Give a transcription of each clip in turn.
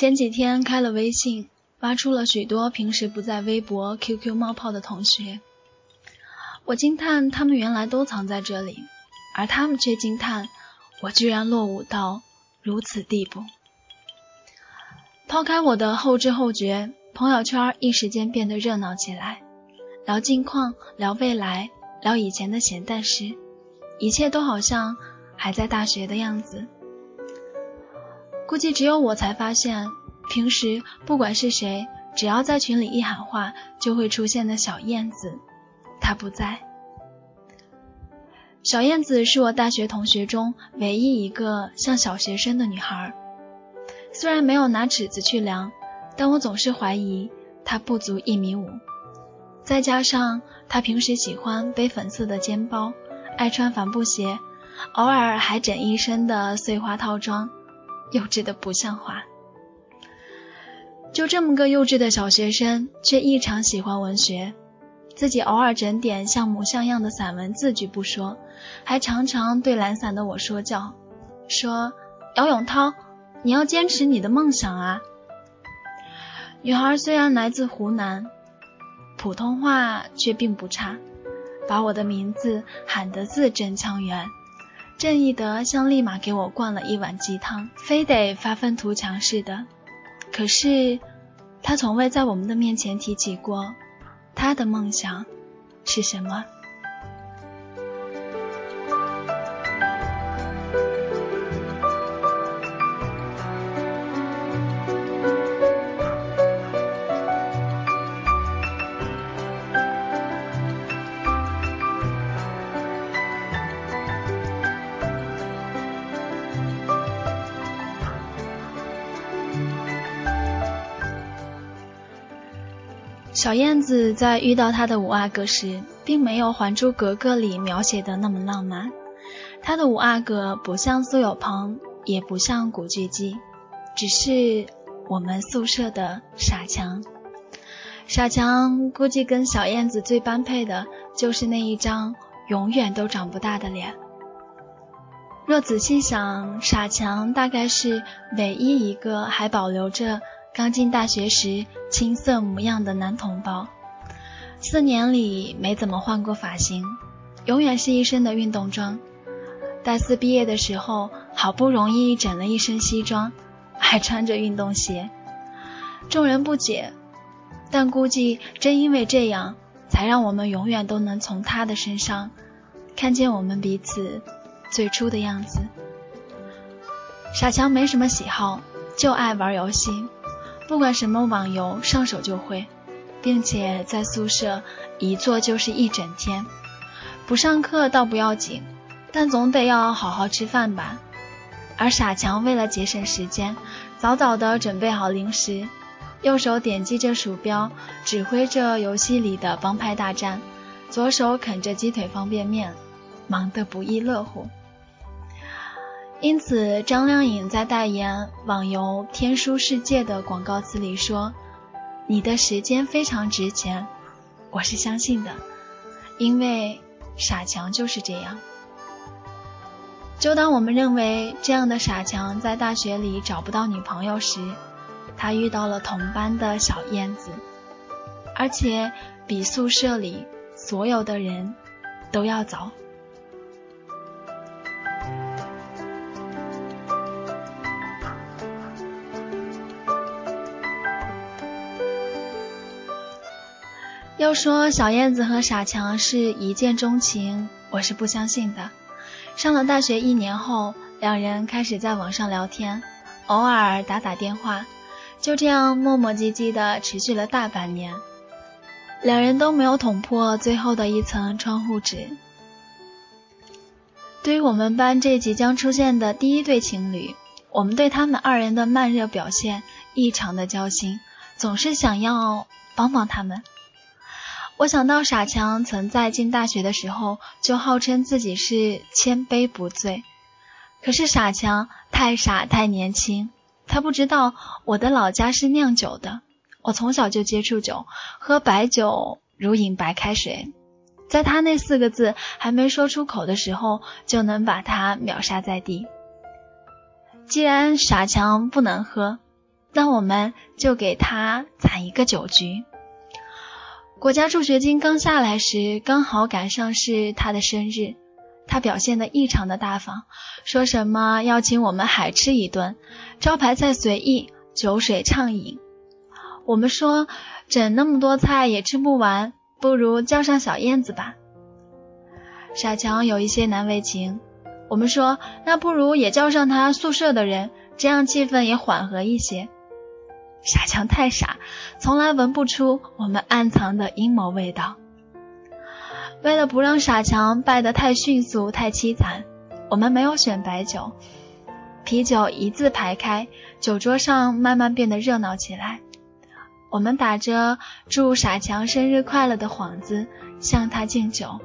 前几天开了微信，挖出了许多平时不在微博、QQ 冒泡的同学。我惊叹他们原来都藏在这里，而他们却惊叹我居然落伍到如此地步。抛开我的后知后觉，朋友圈一时间变得热闹起来，聊近况，聊未来，聊以前的闲淡事，一切都好像还在大学的样子。估计只有我才发现，平时不管是谁，只要在群里一喊话，就会出现的小燕子，她不在。小燕子是我大学同学中唯一一个像小学生的女孩，虽然没有拿尺子去量，但我总是怀疑她不足一米五。再加上她平时喜欢背粉色的肩包，爱穿帆布鞋，偶尔还整一身的碎花套装。幼稚的不像话，就这么个幼稚的小学生，却异常喜欢文学，自己偶尔整点像模像样的散文字句不说，还常常对懒散的我说教，说姚永涛，你要坚持你的梦想啊！女孩虽然来自湖南，普通话却并不差，把我的名字喊得字正腔圆。郑义德像立马给我灌了一碗鸡汤，非得发愤图强似的。可是他从未在我们的面前提起过他的梦想是什么。小燕子在遇到她的五阿哥时，并没有《还珠格格》里描写的那么浪漫。她的五阿哥不像苏有朋，也不像古巨基，只是我们宿舍的傻强。傻强估计跟小燕子最般配的就是那一张永远都长不大的脸。若仔细想，傻强大概是唯一一个还保留着。刚进大学时青涩模样的男同胞，四年里没怎么换过发型，永远是一身的运动装。大四毕业的时候，好不容易整了一身西装，还穿着运动鞋，众人不解，但估计正因为这样，才让我们永远都能从他的身上看见我们彼此最初的样子。傻强没什么喜好，就爱玩游戏。不管什么网游，上手就会，并且在宿舍一坐就是一整天。不上课倒不要紧，但总得要好好吃饭吧。而傻强为了节省时间，早早的准备好零食，右手点击着鼠标，指挥着游戏里的帮派大战，左手啃着鸡腿方便面，忙得不亦乐乎。因此，张靓颖在代言网游《天书世界》的广告词里说：“你的时间非常值钱。”我是相信的，因为傻强就是这样。就当我们认为这样的傻强在大学里找不到女朋友时，他遇到了同班的小燕子，而且比宿舍里所有的人都要早。要说小燕子和傻强是一见钟情，我是不相信的。上了大学一年后，两人开始在网上聊天，偶尔打打电话，就这样磨磨唧唧的持续了大半年。两人都没有捅破最后的一层窗户纸。对于我们班这即将出现的第一对情侣，我们对他们二人的慢热表现异常的焦心，总是想要帮帮他们。我想到傻强曾在进大学的时候就号称自己是千杯不醉，可是傻强太傻太年轻，他不知道我的老家是酿酒的，我从小就接触酒，喝白酒如饮白开水，在他那四个字还没说出口的时候，就能把他秒杀在地。既然傻强不能喝，那我们就给他攒一个酒局。国家助学金刚下来时，刚好赶上是他的生日，他表现得异常的大方，说什么要请我们海吃一顿，招牌菜随意，酒水畅饮。我们说整那么多菜也吃不完，不如叫上小燕子吧。傻强有一些难为情，我们说那不如也叫上他宿舍的人，这样气氛也缓和一些。傻强太傻，从来闻不出我们暗藏的阴谋味道。为了不让傻强败得太迅速、太凄惨，我们没有选白酒，啤酒一字排开，酒桌上慢慢变得热闹起来。我们打着祝傻强生日快乐的幌子向他敬酒，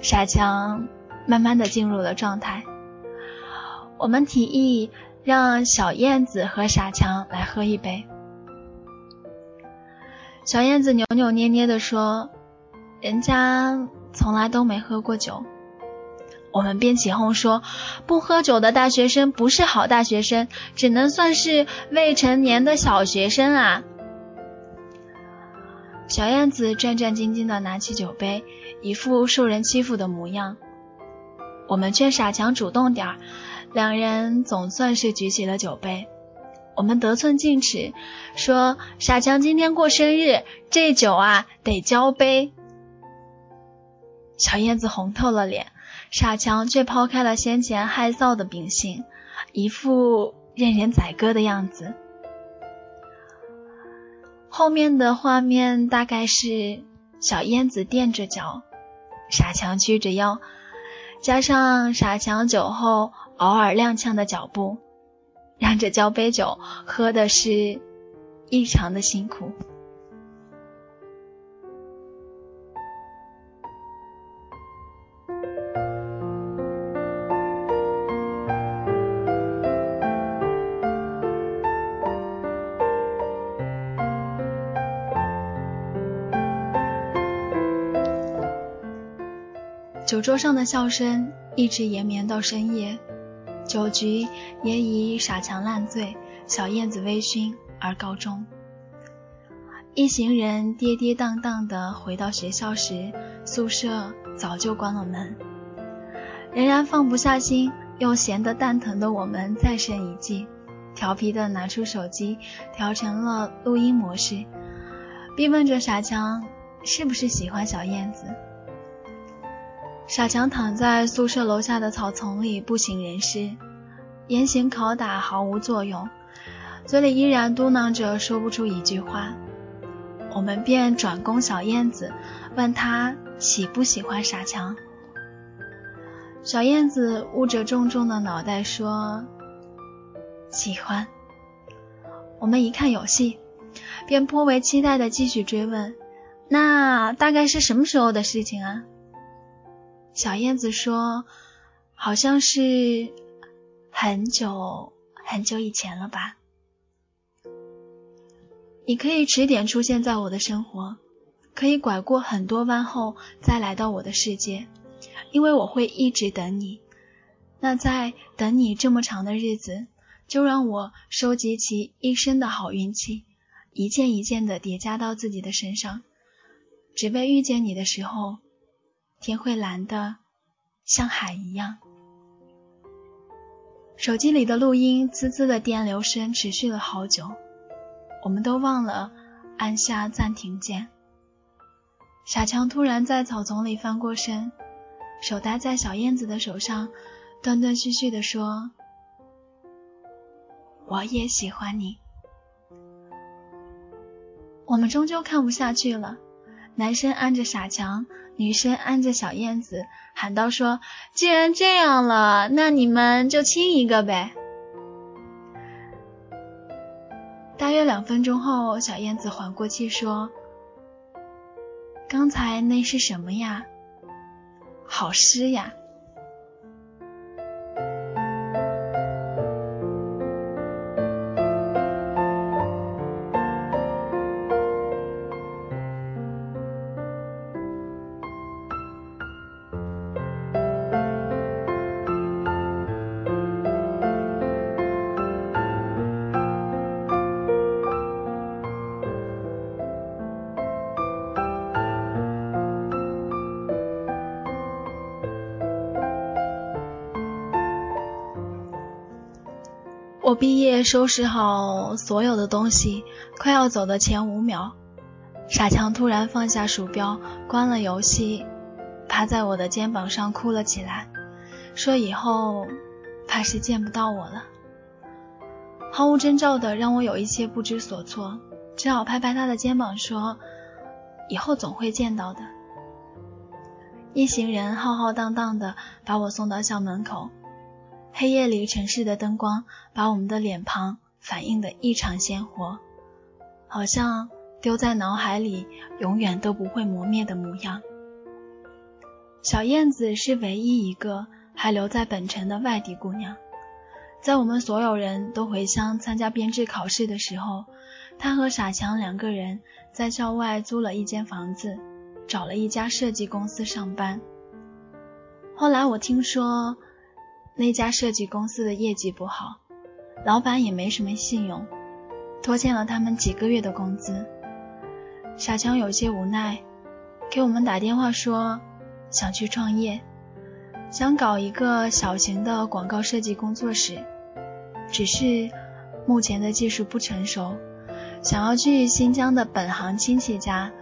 傻强慢慢的进入了状态。我们提议。让小燕子和傻强来喝一杯。小燕子扭扭捏捏地说：“人家从来都没喝过酒。”我们便起哄说：“不喝酒的大学生不是好大学生，只能算是未成年的小学生啊！”小燕子战战兢兢地拿起酒杯，一副受人欺负的模样。我们劝傻强主动点儿。两人总算是举起了酒杯，我们得寸进尺，说傻强今天过生日，这酒啊得交杯。小燕子红透了脸，傻强却抛开了先前害臊的秉性，一副任人宰割的样子。后面的画面大概是小燕子垫着脚，傻强屈着腰，加上傻强酒后。偶尔踉跄的脚步，让这交杯酒喝的是异常的辛苦。酒桌上的笑声一直延绵到深夜。酒局也以傻强烂醉、小燕子微醺而告终。一行人跌跌宕宕地回到学校时，宿舍早就关了门。仍然放不下心又闲得蛋疼的我们，再生一计，调皮地拿出手机调成了录音模式，逼问着傻强是不是喜欢小燕子。傻强躺在宿舍楼下的草丛里不省人事，严刑拷打毫无作用，嘴里依然嘟囔着说不出一句话。我们便转攻小燕子，问他喜不喜欢傻强。小燕子捂着重重的脑袋说：“喜欢。”我们一看有戏，便颇为期待的继续追问：“那大概是什么时候的事情啊？”小燕子说：“好像是很久很久以前了吧。你可以迟点出现在我的生活，可以拐过很多弯后再来到我的世界，因为我会一直等你。那在等你这么长的日子，就让我收集起一生的好运气，一件一件的叠加到自己的身上，只为遇见你的时候。”天会蓝的像海一样。手机里的录音滋滋的电流声持续了好久，我们都忘了按下暂停键。傻强突然在草丛里翻过身，手搭在小燕子的手上，断断续续的说：“我也喜欢你。”我们终究看不下去了，男生按着傻强。女生按着小燕子喊道：“说，既然这样了，那你们就亲一个呗。”大约两分钟后，小燕子缓过气说：“刚才那是什么呀？好湿呀。”我毕业收拾好所有的东西，快要走的前五秒，傻强突然放下鼠标，关了游戏，趴在我的肩膀上哭了起来，说以后怕是见不到我了。毫无征兆的让我有一些不知所措，只好拍拍他的肩膀说：“以后总会见到的。”一行人浩浩荡荡的把我送到校门口。黑夜里，城市的灯光把我们的脸庞反映得异常鲜活，好像丢在脑海里永远都不会磨灭的模样。小燕子是唯一一个还留在本城的外地姑娘，在我们所有人都回乡参加编制考试的时候，她和傻强两个人在校外租了一间房子，找了一家设计公司上班。后来我听说。那家设计公司的业绩不好，老板也没什么信用，拖欠了他们几个月的工资。小强有些无奈，给我们打电话说想去创业，想搞一个小型的广告设计工作室，只是目前的技术不成熟，想要去新疆的本行亲戚家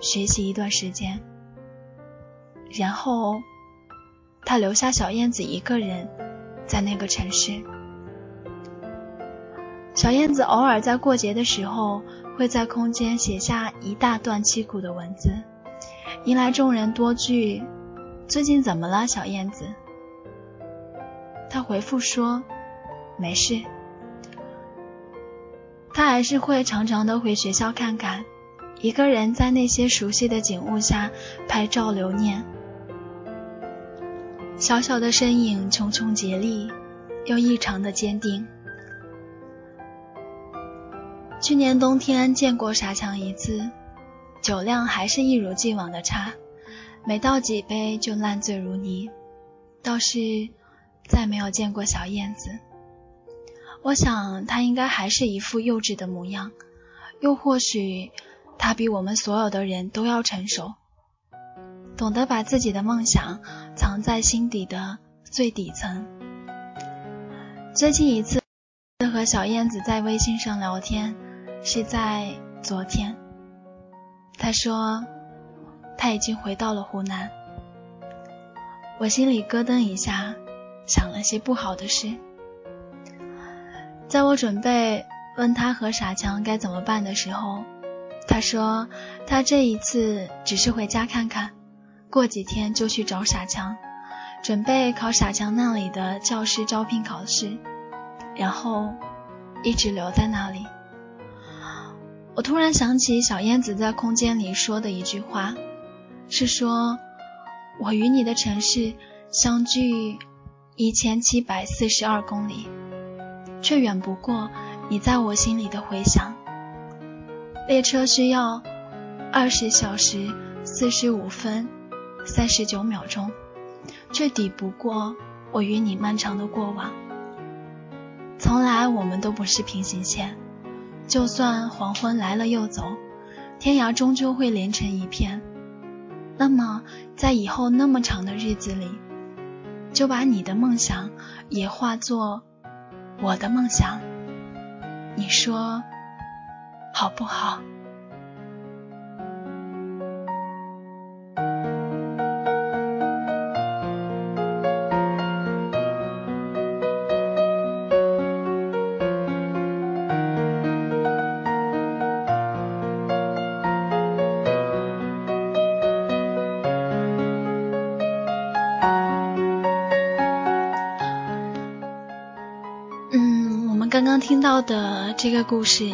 学习一段时间，然后。他留下小燕子一个人在那个城市。小燕子偶尔在过节的时候，会在空间写下一大段凄苦的文字，引来众人多句：“最近怎么了，小燕子？”他回复说：“没事。”他还是会常常的回学校看看，一个人在那些熟悉的景物下拍照留念。小小的身影，茕茕孑立，又异常的坚定。去年冬天见过傻强一次，酒量还是一如既往的差，每倒几杯就烂醉如泥。倒是再没有见过小燕子，我想她应该还是一副幼稚的模样，又或许她比我们所有的人都要成熟。懂得把自己的梦想藏在心底的最底层。最近一次和小燕子在微信上聊天，是在昨天。她说她已经回到了湖南。我心里咯噔一下，想了些不好的事。在我准备问他和傻强该怎么办的时候，他说他这一次只是回家看看。过几天就去找傻强，准备考傻强那里的教师招聘考试，然后一直留在那里。我突然想起小燕子在空间里说的一句话，是说我与你的城市相距一千七百四十二公里，却远不过你在我心里的回响。列车需要二十小时四十五分。三十九秒钟，却抵不过我与你漫长的过往。从来我们都不是平行线，就算黄昏来了又走，天涯终究会连成一片。那么，在以后那么长的日子里，就把你的梦想也化作我的梦想，你说好不好？听到的这个故事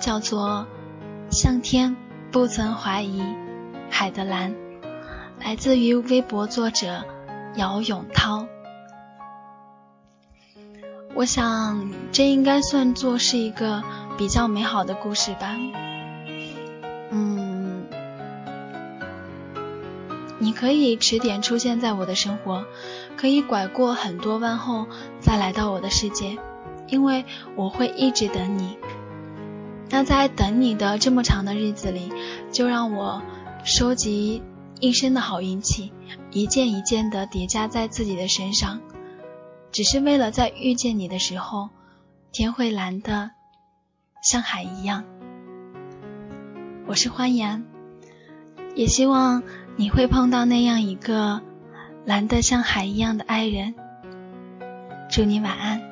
叫做《向天不曾怀疑海的蓝》，来自于微博作者姚永涛。我想这应该算作是一个比较美好的故事吧。嗯，你可以迟点出现在我的生活，可以拐过很多弯后再来到我的世界。因为我会一直等你，那在等你的这么长的日子里，就让我收集一生的好运气，一件一件的叠加在自己的身上，只是为了在遇见你的时候天会蓝的像海一样。我是欢颜，也希望你会碰到那样一个蓝得像海一样的爱人。祝你晚安。